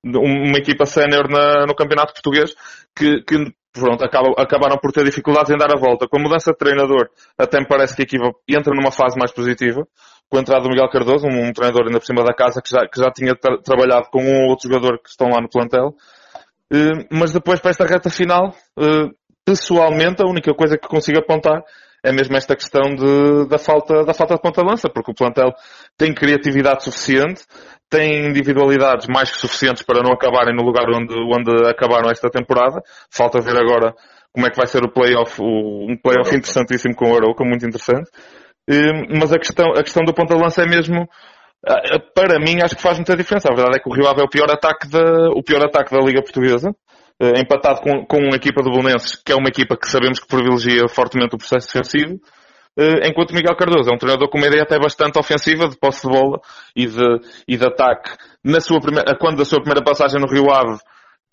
Speaker 2: uma equipa sénior no campeonato português, que, que pronto, acabam- acabaram por ter dificuldades em dar a volta. Com a mudança de treinador, até me parece que a equipa entra numa fase mais positiva. Com a entrada do Miguel Cardoso, um, um treinador ainda por cima da casa, que já, que já tinha tra- trabalhado com um ou outro jogador que estão lá no plantel. Eh, mas depois para esta reta final, eh, pessoalmente, a única coisa que consigo apontar é mesmo esta questão de- da falta, da falta de ponta de lança, porque o plantel tem criatividade suficiente, tem individualidades mais que suficientes para não acabarem no lugar onde, onde acabaram esta temporada. Falta ver agora como é que vai ser o playoff, um playoff interessantíssimo com o Arouca, muito interessante. Mas a questão, a questão do ponta de lança é mesmo, para mim, acho que faz muita diferença. A verdade é que o Rio Ave é o pior ataque da, o pior ataque da Liga Portuguesa, empatado com, com uma equipa do Belenenses, que é uma equipa que sabemos que privilegia fortemente o processo defensivo, eh, enquanto Miguel Cardoso é um treinador com uma ideia até bastante ofensiva de posse de bola e de, e de ataque. Na sua primeira, quando da sua primeira passagem no Rio Ave,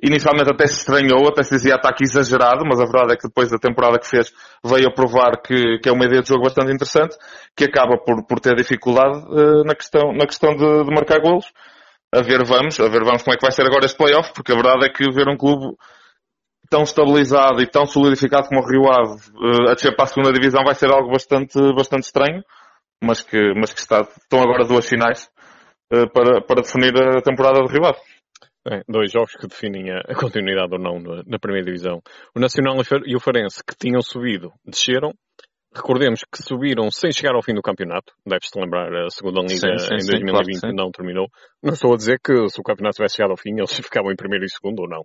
Speaker 2: inicialmente até se estranhou, até se dizia ataque exagerado, mas a verdade é que depois da temporada que fez veio a provar que, que é uma ideia de jogo bastante interessante, que acaba por, por ter dificuldade eh, na questão, na questão de, de marcar golos. A ver vamos, a ver vamos como é que vai ser agora este playoff, porque a verdade é que ver um clube tão estabilizado e tão solidificado como o Rio Ave eh, a descer para a segunda divisão vai ser algo bastante, bastante estranho, mas que, mas que está, estão agora duas finais eh, para, para definir a temporada do Rio Ave.
Speaker 1: É, dois jogos que definem a, continuidade ou não na, primeira divisão. O Nacional e o Farense, que tinham subido, desceram. Recordemos que subiram sem chegar ao fim do campeonato. Deves-te lembrar, a segunda liga
Speaker 2: Sim, sim,
Speaker 1: em
Speaker 2: sim,
Speaker 1: 2020
Speaker 2: claro
Speaker 1: não terminou. Não estou a dizer que se o campeonato tivesse chegado ao fim, eles ficavam em primeiro e segundo ou não.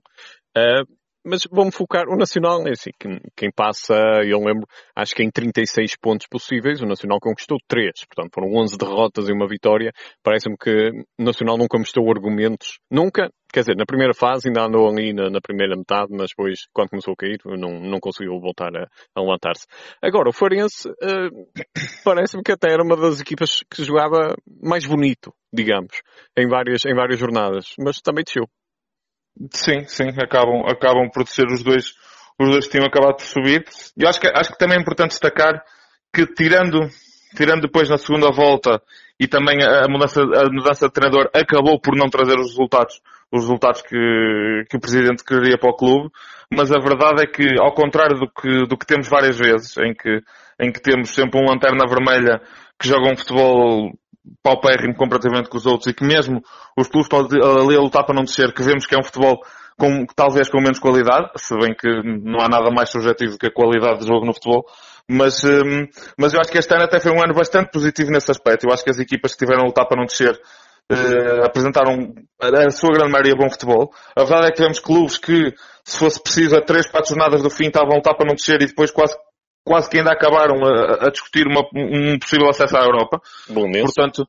Speaker 1: Ah, mas vamos focar, o Nacional, é assim, quem, quem passa, eu lembro, acho que em 36 pontos possíveis, o Nacional conquistou 3, portanto foram 11 derrotas e uma vitória. Parece-me que o Nacional nunca mostrou argumentos, nunca, quer dizer, na primeira fase ainda andou ali na, na primeira metade, mas depois, quando começou a cair, não, não conseguiu voltar a, a levantar-se. Agora, o Farense, ah, parece-me que até era uma das equipas que jogava mais bonito, digamos, em várias, em várias jornadas, mas também desceu.
Speaker 2: Sim, sim, acabam, acabam por ser os dois, os dois que tinham acabado por subir. E acho que, acho que também é importante destacar que tirando, tirando depois na segunda volta e também a mudança, a mudança de treinador acabou por não trazer os resultados, os resultados que, que o presidente queria para o clube, mas a verdade é que, ao contrário do que, do que temos várias vezes, em que, em que temos sempre um lanterna vermelha que joga um futebol paupérrimo comparativamente com os outros e que mesmo os clubes estão ali a lutar para não descer, que vemos que é um futebol com, talvez com menos qualidade, se bem que não há nada mais subjetivo que a qualidade de jogo no futebol, mas, hum, mas eu acho que este ano até foi um ano bastante positivo nesse aspecto. Eu acho que as equipas que estiveram a lutar para não descer eh, apresentaram a sua grande maioria bom futebol. A verdade é que tivemos clubes que, se fosse preciso, a 3, 4 jornadas do fim estavam a lutar para não descer e depois quase, quase que ainda acabaram a, a discutir uma, um possível acesso à Europa.
Speaker 1: Belenenses.
Speaker 2: Portanto,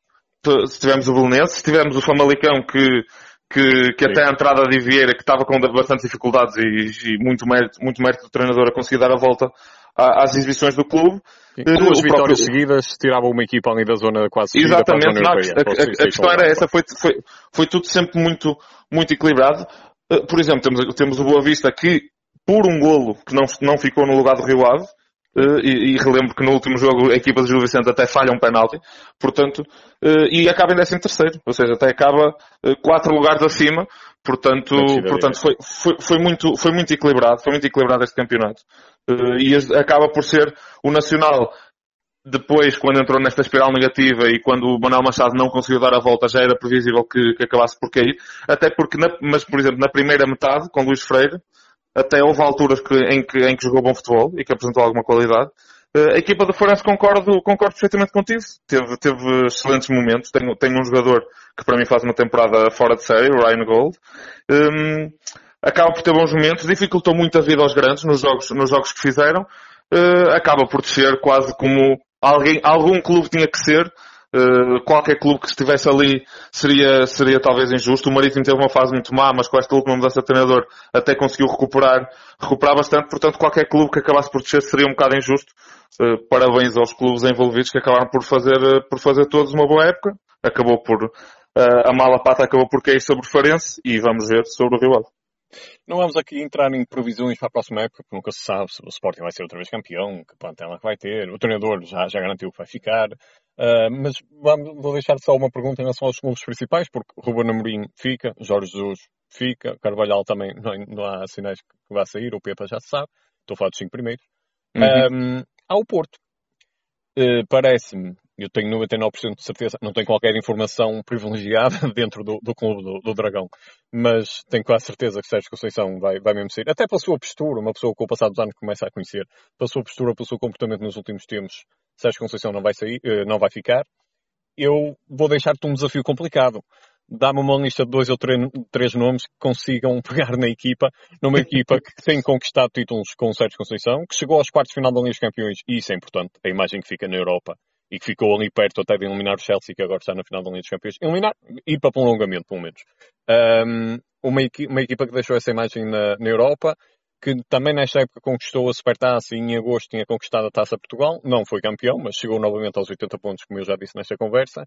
Speaker 2: se tivermos o Belenense, se tivermos o Famalicão que, que, que até a entrada de Vieira, que estava com bastante dificuldades e, e muito, mérito, muito mérito do treinador a conseguir dar a volta às exibições do clube.
Speaker 1: Duas vitórias próprio... seguidas tiravam uma equipa ali da zona quase
Speaker 2: Exatamente, para a, a, a, a questão era essa, foi, foi, foi tudo sempre muito, muito equilibrado. Por exemplo, temos, temos o Boa Vista que, por um golo que não, não ficou no lugar do Rio Ave, e, e, relembro que no último jogo a equipa de Gil Vicente até falha um penalti, portanto, uh, e acaba em décimo terceiro, ou seja, até acaba uh, quatro lugares acima, portanto, portanto foi, foi, foi, muito, foi muito equilibrado, foi muito equilibrado este campeonato. e acaba por ser o Nacional, depois, quando entrou nesta espiral negativa e quando o Manuel Machado não conseguiu dar a volta, já era previsível que, que acabasse por cair, até porque, na, mas por exemplo, na primeira metade, com Luís Freire, até houve alturas que, em, que, em que jogou bom futebol e que apresentou alguma qualidade. Uh, a equipa do Forense concordo, concordo perfeitamente contigo. Teve, teve excelentes momentos. Tenho, tenho um jogador que para mim faz uma temporada fora de série, o Ryan Gold. Um, acaba por ter bons momentos, dificultou muito a vida aos grandes nos jogos, nos jogos que fizeram. Uh, acaba por ser quase como alguém, algum clube tinha que ser Uh, qualquer clube que estivesse ali seria, seria talvez injusto. O Marítimo teve uma fase muito má, mas com esta última mudança de treinador até conseguiu recuperar, recuperar bastante. Portanto, qualquer clube que acabasse por descer seria um bocado injusto. Uh, parabéns aos clubes envolvidos que acabaram por fazer, uh, por fazer todos uma boa época. Acabou por, a mala pata acabou por cair sobre o Farense e vamos ver sobre o Rio Ave.
Speaker 1: Não vamos aqui entrar em previsões para a próxima época, porque nunca se sabe se o Sporting vai ser outra vez campeão, que plantela que vai ter. O treinador já, já garantiu que vai ficar. Uh, mas vamos, vou deixar só uma pergunta em relação aos clubes principais, porque Ruben Amorim fica, Jorge Jesus fica, Carvalhal também não, não há sinais que vai sair, o Pepa já se sabe. Estou a falar dos cinco primeiros. Uhum. Um, há o Porto. Uh, Parece-me eu tenho 99% de certeza, não tenho qualquer informação privilegiada *laughs* dentro do, do clube do, do, Dragão, mas tenho quase certeza que Sérgio Conceição vai, vai mesmo sair. Até pela sua postura, uma pessoa que o passar dos anos começa a conhecer, pela sua postura, pelo seu comportamento nos últimos tempos, Sérgio Conceição não vai sair, eh, não vai ficar. Eu vou deixar-te um desafio complicado. Dá-me uma lista de dois ou três nomes que consigam *laughs* pegar na equipa, numa equipa que tem conquistado títulos com o Sérgio Conceição, que chegou aos quartos de final da Liga dos Campeões, e isso é importante, a imagem que fica na Europa e que ficou ali perto até de eliminar o Chelsea, que agora está na final da Liga dos Campeões. Eliminar, ir para prolongamento, pelo menos. Um, uma, equi uma, equipa que deixou essa imagem na, na, Europa, que também nesta época conquistou a Supertaça e em agosto tinha conquistado a Taça Portugal. Não foi campeão, mas chegou novamente aos 80 pontos, como eu já disse nesta conversa.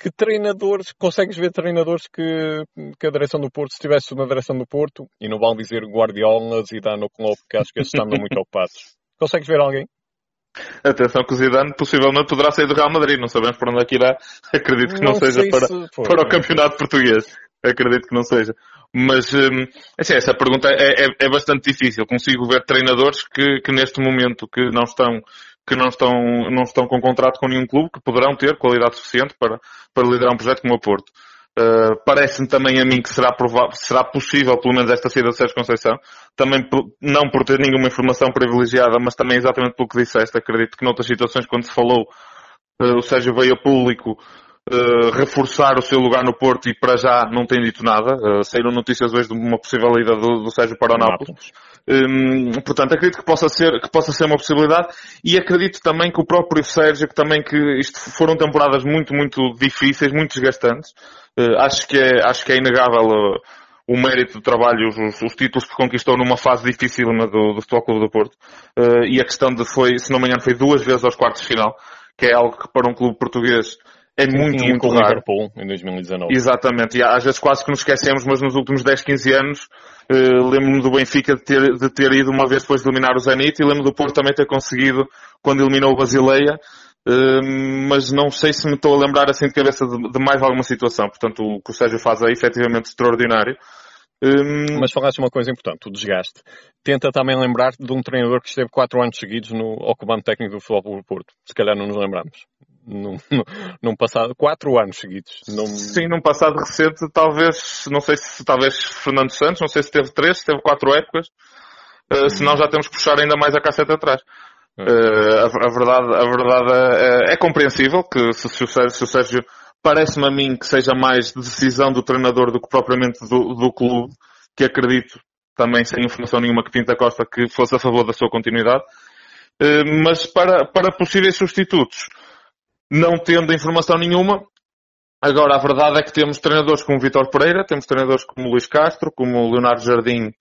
Speaker 1: Que treinadores, consegues ver treinadores que, que a direção do Porto, se estivesse na direção do Porto, e não vão dizer Guardiola, Zidane ou Klopp, que acho que esses estão muito *laughs* ocupados. Consegues ver alguém?
Speaker 2: Atenção que o Zidane possivelmente poderá sair do Real Madrid, não sabemos para onde é que irá. Acredito que não, não seja para, se... para o campeonato português. Acredito que não seja. Mas, hum, assim, essa pergunta é, é, é, bastante difícil. Consigo ver treinadores que, que neste momento que não estão, que não estão, não estão com contrato com nenhum clube, que poderão ter qualidade suficiente para, para liderar um projeto como o Porto. Uh, Parece-me também a mim que será, provável, será possível, pelo menos, esta saída de Sérgio Conceição. Também, não por ter nenhuma informação privilegiada, mas também exatamente pelo que disseste. Acredito que noutras situações, quando se falou, uh, o Sérgio veio a público uh, reforçar o seu lugar no Porto e para já não tem dito nada. Uh, saíram notícias hoje de uma possível ida do, do Sérgio para o Nápoles. Um, portanto, acredito que possa ser, que possa ser uma possibilidade e acredito também que o próprio Sérgio, que também que isto foram temporadas muito, muito difíceis, muito desgastantes, uh, acho que é, acho que é inegável o mérito do trabalho, os, os, títulos que conquistou numa fase difícil do, do Futebol Clube do Porto. Uh, e a questão de foi, se não me engano, foi duas vezes aos quartos de final, que é algo que para um clube português é muito, muito
Speaker 1: com raro. Liverpool em 2019.
Speaker 2: Exatamente, e às vezes quase que nos esquecemos, mas nos últimos 10, 15 anos uh, lembro-me do Benfica de ter, de ter ido uma vez depois de eliminar o Zenit e lembro do Porto também ter conseguido quando eliminou o Basileia, uh, mas não sei se me estou a lembrar assim de cabeça de, de, mais alguma situação. Portanto, o que o Sérgio faz é efetivamente extraordinário.
Speaker 1: Um... Mas falaste uma coisa importante, o desgaste. Tenta também lembrar de um treinador que esteve 4 anos seguidos no ao comando técnico do Futebol do Porto. Se calhar não nos lembramos num, num passado, quatro anos seguidos.
Speaker 2: Num... Sim, num passado recente, talvez, não sei se talvez Fernando Santos, não sei se teve três, se teve quatro épocas, uh, senão já temos que puxar ainda mais a casseta atrás. Uh, a, a, verdade, a verdade é, é compreensível que se, se o Sérgio, se o Sérgio parece-me a mim que seja mais decisão do treinador do que propriamente do, do clube, que acredito também sem informação nenhuma que Pinta Costa que fosse a favor da sua continuidade. Mas para, para possíveis substitutos, não tendo informação nenhuma. Agora, a verdade é que temos treinadores como Vitor Pereira, temos treinadores como Luís Castro, como Leonardo Jardim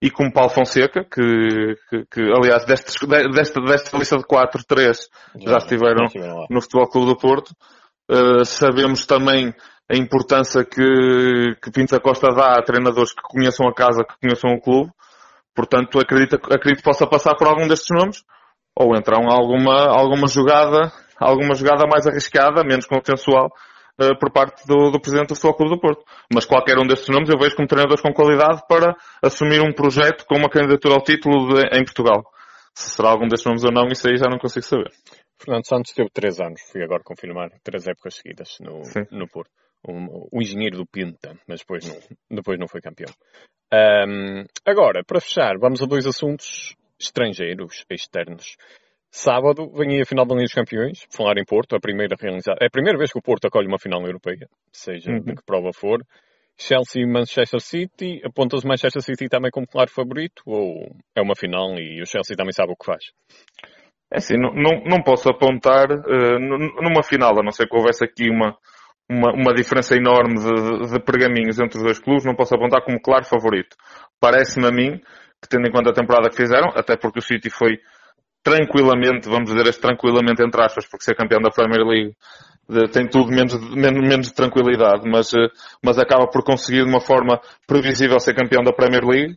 Speaker 2: e como Paulo Fonseca, que, que, que aliás, destes, desta, desta lista de 4, 3 já, estiveram no Futebol Clube do Porto. Uh, sabemos também a importância que, que Pinto da Costa dá a treinadores que conheçam a casa, que conheçam o clube. Portanto, acredito, acredito que possa passar por algum destes nomes ou entrar alguma, alguma jogada, alguma jogada mais arriscada, menos consensual, uh, por parte do, do Presidente do Futebol Clube do Porto. Mas qualquer um destes nomes eu vejo como treinadores com qualidade para assumir um projeto com uma candidatura ao título de, em Portugal. Se será algum destes nomes ou não, isso aí já não consigo saber.
Speaker 1: Fernando Santos teve três anos, fui agora confirmar, três épocas seguidas no, no Porto. Um, o engenheiro do Pinta, mas depois não, depois não foi campeão. Um, agora, para fechar, vamos a dois assuntos estrangeiros, externos. Sábado vem aí a final da Liga dos Campeões, falar em Porto, a primeira realizada. É a primeira vez que o Porto acolhe uma final europeia, seja uhum. de que prova for. Chelsea e Manchester City, apontas o Manchester City também como claro favorito ou é uma final e o Chelsea também sabe o que faz?
Speaker 2: É assim, não, não, não posso apontar uh, numa final, a não ser que houvesse aqui uma, uma, uma diferença enorme de, de, pergaminhos entre os dois clubes, não posso apontar como claro favorito. Parece-me a mim que, tendo em conta a temporada que fizeram, até porque o City foi tranquilamente, vamos dizer este tranquilamente entre aspas, porque ser campeão da Premier League tem tudo menos, menos, menos de tranquilidade, mas, eh, mas acaba por conseguir de uma forma previsível ser campeão da Premier League.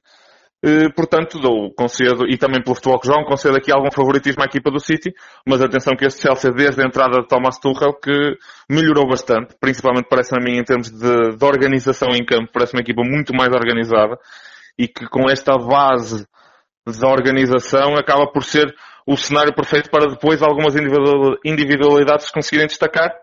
Speaker 2: Eh, portanto, dou, concedo, e também pelo futebol que jogam, concedo aqui algum favoritismo à equipa do City, mas atenção que este Chelsea, desde a entrada de Thomas Tuchel, que melhorou bastante, principalmente parece a mim em termos de, de organização em campo, parece uma equipa muito mais organizada, e que com esta base de organização acaba por ser o cenário perfeito para depois algumas individualidades conseguirem destacar.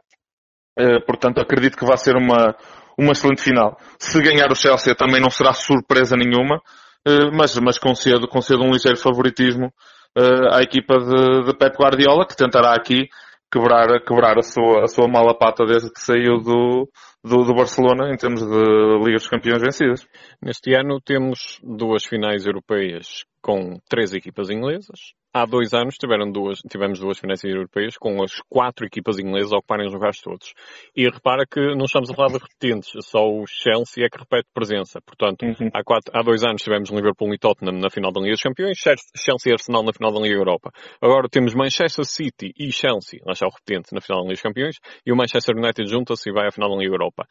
Speaker 2: Eh, portanto, acredito que vai ser uma, uma excelente final. Se ganhar o Chelsea também não será surpresa nenhuma, eh, mas, mas concedo, concedo um ligeiro favoritismo eh, à equipa de, de Pep Guardiola, que tentará aqui quebrar, quebrar a sua, a sua mala pata desde que saiu do, do, do, Barcelona em termos de Liga dos Campeões vencidas.
Speaker 1: Neste ano temos duas finais europeias com três equipas inglesas, há dois anos tiveram duas, tivemos duas finais europeias com as quatro equipas inglesas a ocuparem os lugares todos. E repara que não estamos a falar de repetentes, só o Chelsea é que repete presença. Portanto, uhum. há, quatro, há dois anos tivemos Liverpool e Tottenham na final da Liga dos Campeões, Chelsea e Arsenal na final da Liga Europa. Agora temos Manchester City e Chelsea, lá está o repetente, na final da Liga dos Campeões, e o Manchester United junta-se e vai à final da Liga Europa.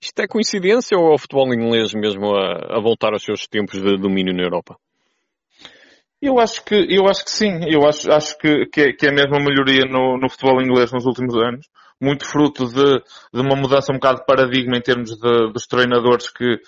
Speaker 1: Isto é coincidência ou é o futebol inglês mesmo a, a voltar aos seus tempos de domínio na Europa?
Speaker 2: Eu acho que, eu acho que sim. Eu acho, acho que, que, é, que é mesmo uma melhoria no, no futebol inglês nos últimos anos. Muito fruto de, de uma mudança um bocado de paradigma em termos de, dos treinadores que,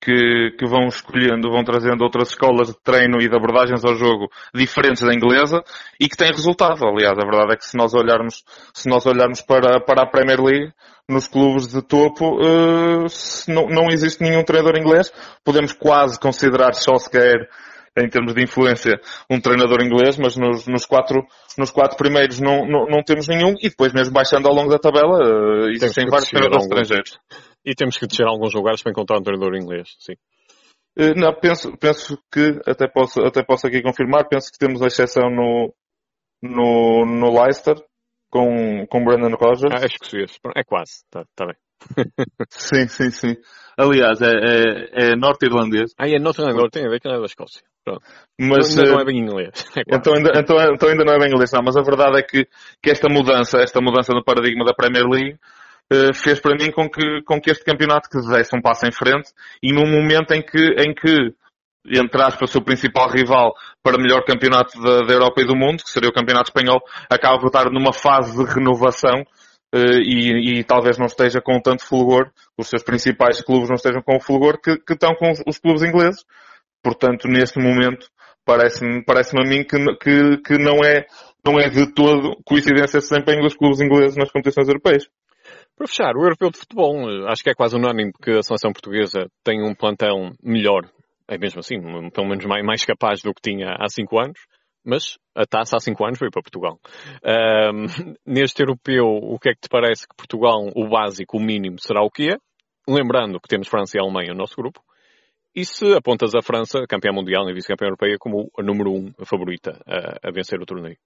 Speaker 2: que, que, vão escolhendo, vão trazendo outras escolas de treino e de abordagens ao jogo diferentes da inglesa e que têm resultado. Aliás, a verdade é que se nós olharmos, se nós olharmos para, para a Premier League, nos clubes de topo, uh, não, não existe nenhum treinador inglês. Podemos quase considerar Solskjaer em termos de influência, um treinador inglês, mas nos, nos, quatro, nos quatro primeiros não, não, não, temos nenhum, e depois mesmo baixando ao longo da tabela, existem vários treinadores alguns, estrangeiros.
Speaker 1: E temos que descer alguns lugares para encontrar um treinador inglês, sim.
Speaker 2: Uh, não, penso, penso que, até posso, até posso aqui confirmar, penso que temos a exceção no, no, no Leicester, com, com Brandon Rogers.
Speaker 1: Ah, acho que é quase, está tá bem.
Speaker 2: Sim, sim, sim. Aliás, é, é, é norte-irlandês.
Speaker 1: Ah, é norte-irlandês, tem a ver que não é da Escócia. Pronto.
Speaker 2: Mas,
Speaker 1: então ainda não é bem inglês. *laughs* É
Speaker 2: então, ainda, então, então ainda não é bem inglês, não. Mas a verdade é que, que esta mudança, esta mudança no paradigma da Premier League, uh, fez para mim com que, com que este campeonato que desse um passo em frente e num momento em que, em que entre aspas, o seu principal rival para melhor campeonato da, da Europa e do mundo, que seria o campeonato espanhol, acaba por estar numa fase de renovação e, e, talvez não esteja com tanto fulgor, os seus principais clubes não estejam com o fulgor que, que estão com os, os, clubes ingleses. Portanto, neste momento, parece-me parece a mim que, que, que, não, é, não é de todo coincidência esse desempenho dos clubes ingleses nas competições europeias.
Speaker 1: Para fechar, o europeu de futebol, eh, acho que é quase unânime que a seleção portuguesa tem um plantel melhor, é mesmo assim, pelo menos mais, mais capaz do que tinha há cinco anos mas a taça há cinco anos veio para Portugal. Um, *laughs* neste europeu, o que é que te parece que Portugal, o básico, o mínimo, será o que é? Lembrando que temos França e Alemanha no nosso grupo. E se apontas a França, campeã mundial e vice-campeã europeia, como a número um, a favorita a, a vencer o torneio?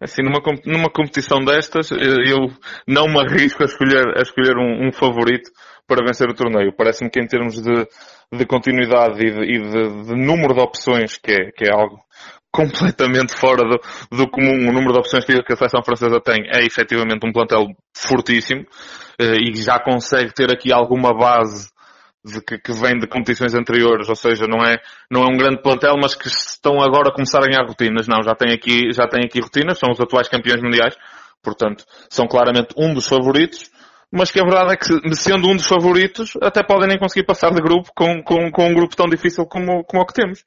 Speaker 2: Assim, numa, numa competição destas, eu não me arrisco a escolher, a escolher um, um favorito para vencer o torneio. Parece-me que em termos de, de continuidade e, de, e de, de, número de opções, que é, que é algo completamente fora do, do comum, o número de opções que a seleção francesa tem é efetivamente um plantel fortíssimo eh, e já consegue ter aqui alguma base de que, que, vem de competições anteriores, ou seja, não é, não é um grande plantel, mas que estão agora a começar a ganhar rotinas. Não, já tem aqui, já tem aqui rotinas, são os atuais campeões mundiais, portanto, são claramente um dos favoritos, mas que a verdade é que, sendo um dos favoritos, até podem nem conseguir passar de grupo com, com, com um grupo tão difícil como, como o que temos.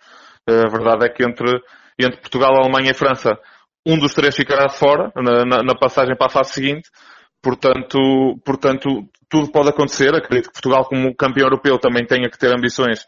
Speaker 2: A verdade é que entre, entre Portugal, Alemanha e França, um dos três ficará de fora na, na, na passagem para a fase seguinte, Portanto, portanto, tudo pode acontecer. Acredito que Portugal, como campeão europeu, também tenha que ter ambições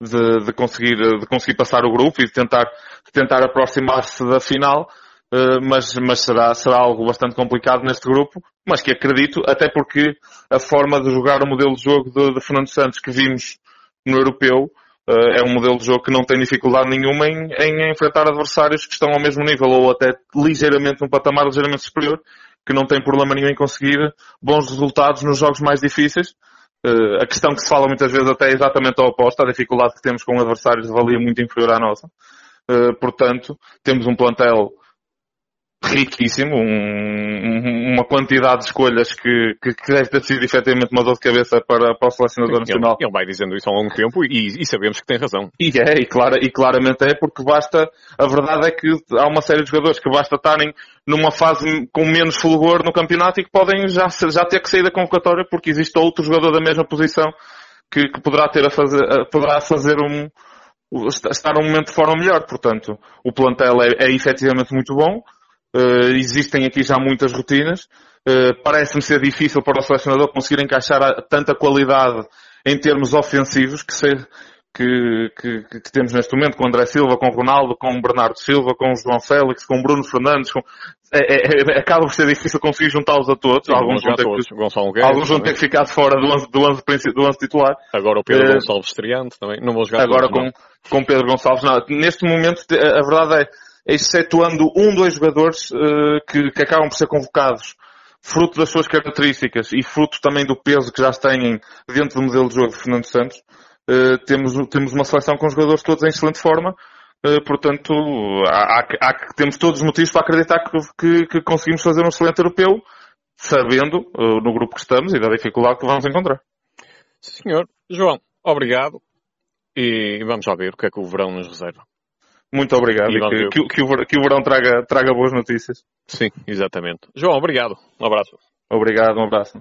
Speaker 2: de, de conseguir, de conseguir passar o grupo e de tentar, de tentar aproximar-se da final. Uh, mas, mas será, será algo bastante complicado neste grupo, mas que acredito, até porque a forma de jogar o modelo de jogo de, de Fernando Santos que vimos no europeu é um modelo de jogo que não tem dificuldade nenhuma em, em enfrentar adversários que estão ao mesmo nível ou até ligeiramente um patamar ligeiramente superior que não tem problema nenhum em conseguir bons resultados nos jogos mais difíceis. Uh, a questão que se fala muitas vezes até é exatamente a oposta, a dificuldade que temos com adversários de valia muito inferior à nossa. Uh, portanto, temos um plantel riquíssimo, um, uma quantidade de escolhas que, que, que, deve ter sido efetivamente uma dor de cabeça para, para o selecionador nacional.
Speaker 1: Ele, ele vai dizendo isso há longo tempo e, e, sabemos que tem razão.
Speaker 2: E é, e, clara, e claramente é, porque basta, a verdade é que há uma série de jogadores que basta estarem numa fase com menos fulgor no campeonato e que podem já, já ter que sair da convocatória porque existe outro jogador da mesma posição que, que poderá ter a fazer, poderá fazer um, estar um momento de forma melhor. Portanto, o plantel é, é efetivamente muito bom. Uh, existem aqui já muitas rotinas. Uh, Parece-me ser difícil para o selecionador conseguir encaixar a, tanta qualidade em termos ofensivos que, que, que, que, temos neste momento com André Silva, com Ronaldo, com Bernardo Silva, com João Félix, com Bruno Fernandes. Com... É, é, é, acaba por ser difícil conseguir juntá-los a todos.
Speaker 1: Sim,
Speaker 2: alguns
Speaker 1: vão ter,
Speaker 2: todos.
Speaker 1: Que, Gonçalo Guedes,
Speaker 2: alguns vão ter que ficar de fora do 11, do 11, do 11 titular.
Speaker 1: Agora o Pedro uh, Gonçalves estreante também. Não vou jogar
Speaker 2: Agora
Speaker 1: todos,
Speaker 2: com, com Pedro Gonçalves. Não. Neste momento, a verdade é excetuando um, dois jogadores uh, que, que acabam por ser convocados fruto das suas características e fruto também do peso que já têm dentro do modelo de jogo de Fernando Santos, uh, temos, temos uma seleção com jogadores todos em excelente forma. Uh, portanto, há, há, há, temos todos os motivos para acreditar que, que, que conseguimos fazer um excelente europeu, sabendo no grupo que estamos e da dificuldade que vamos encontrar.
Speaker 1: Senhor, João, obrigado. E vamos lá ver o que é que o verão nos reserva.
Speaker 2: Muito obrigado e, e que, que, o, que o verão traga, traga boas notícias.
Speaker 1: Sim, exatamente. João, obrigado. Um abraço.
Speaker 2: Obrigado, um abraço.